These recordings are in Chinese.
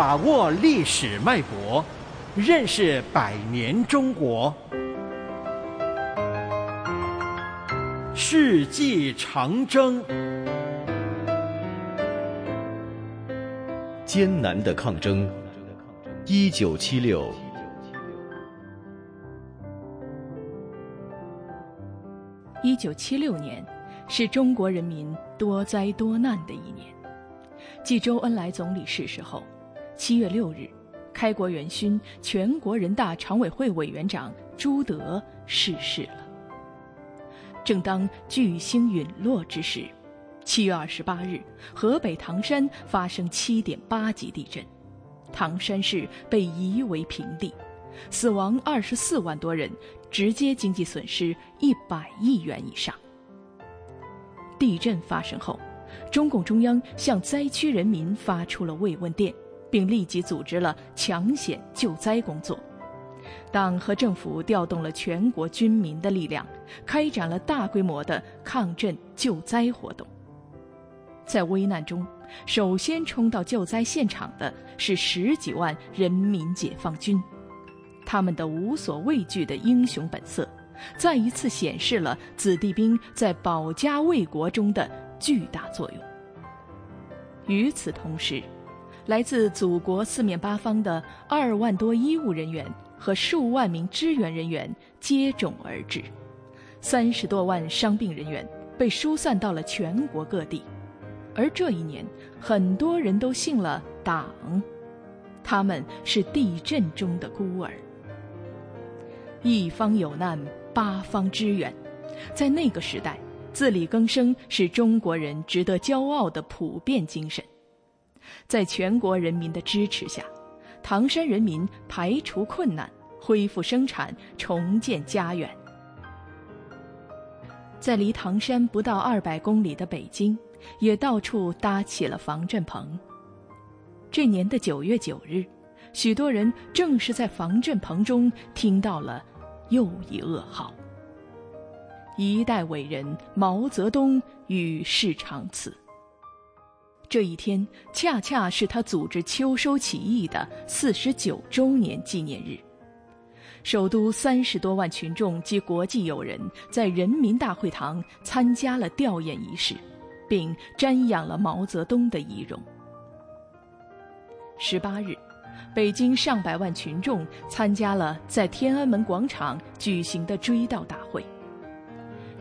把握历史脉搏，认识百年中国。世纪长征，艰难的抗争。一九七六，一九七六年是中国人民多灾多难的一年。继周恩来总理逝世后，七月六日，开国元勋、全国人大常委会委员长朱德逝世了。正当巨星陨落之时，七月二十八日，河北唐山发生七点八级地震，唐山市被夷为平地，死亡二十四万多人，直接经济损失一百亿元以上。地震发生后。中共中央向灾区人民发出了慰问电，并立即组织了抢险救灾工作。党和政府调动了全国军民的力量，开展了大规模的抗震救灾活动。在危难中，首先冲到救灾现场的是十几万人民解放军，他们的无所畏惧的英雄本色，再一次显示了子弟兵在保家卫国中的。巨大作用。与此同时，来自祖国四面八方的二万多医务人员和数万名支援人员接踵而至，三十多万伤病人员被疏散到了全国各地。而这一年，很多人都信了党，他们是地震中的孤儿。一方有难，八方支援，在那个时代。自力更生是中国人值得骄傲的普遍精神。在全国人民的支持下，唐山人民排除困难，恢复生产，重建家园。在离唐山不到二百公里的北京，也到处搭起了防震棚。这年的九月九日，许多人正是在防震棚中听到了又一噩耗。一代伟人毛泽东与世长辞。这一天恰恰是他组织秋收起义的四十九周年纪念日。首都三十多万群众及国际友人在人民大会堂参加了吊唁仪式，并瞻仰了毛泽东的遗容。十八日，北京上百万群众参加了在天安门广场举行的追悼大会。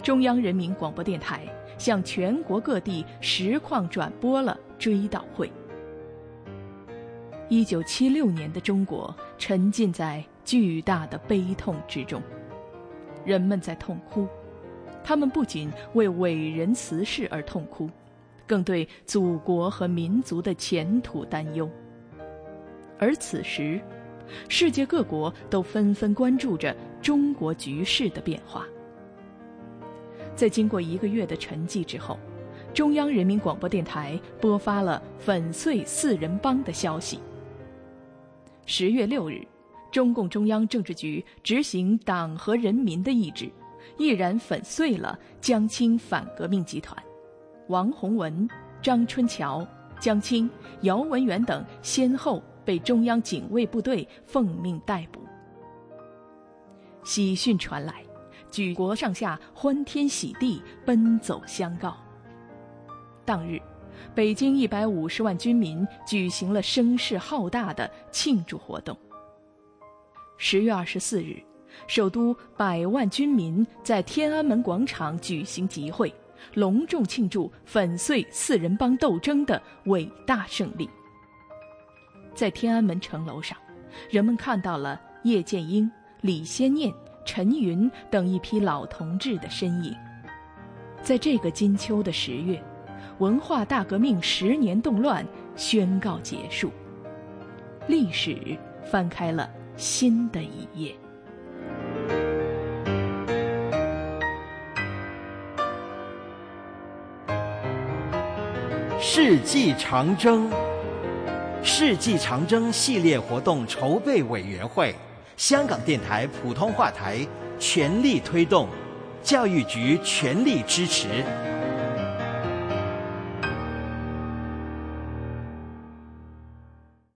中央人民广播电台向全国各地实况转播了追悼会。一九七六年的中国沉浸在巨大的悲痛之中，人们在痛哭，他们不仅为伟人辞世而痛哭，更对祖国和民族的前途担忧。而此时，世界各国都纷纷关注着中国局势的变化。在经过一个月的沉寂之后，中央人民广播电台播发了粉碎四人帮的消息。十月六日，中共中央政治局执行党和人民的意志，毅然粉碎了江青反革命集团，王洪文、张春桥、江青、姚文元等先后被中央警卫部队奉命逮捕。喜讯传来。举国上下欢天喜地，奔走相告。当日，北京一百五十万军民举行了声势浩大的庆祝活动。十月二十四日，首都百万军民在天安门广场举行集会，隆重庆祝粉碎四人帮斗争的伟大胜利。在天安门城楼上，人们看到了叶剑英、李先念。陈云等一批老同志的身影，在这个金秋的十月，文化大革命十年动乱宣告结束，历史翻开了新的一页。世纪长征，世纪长征系列活动筹备委员会。香港电台普通话台全力推动，教育局全力支持。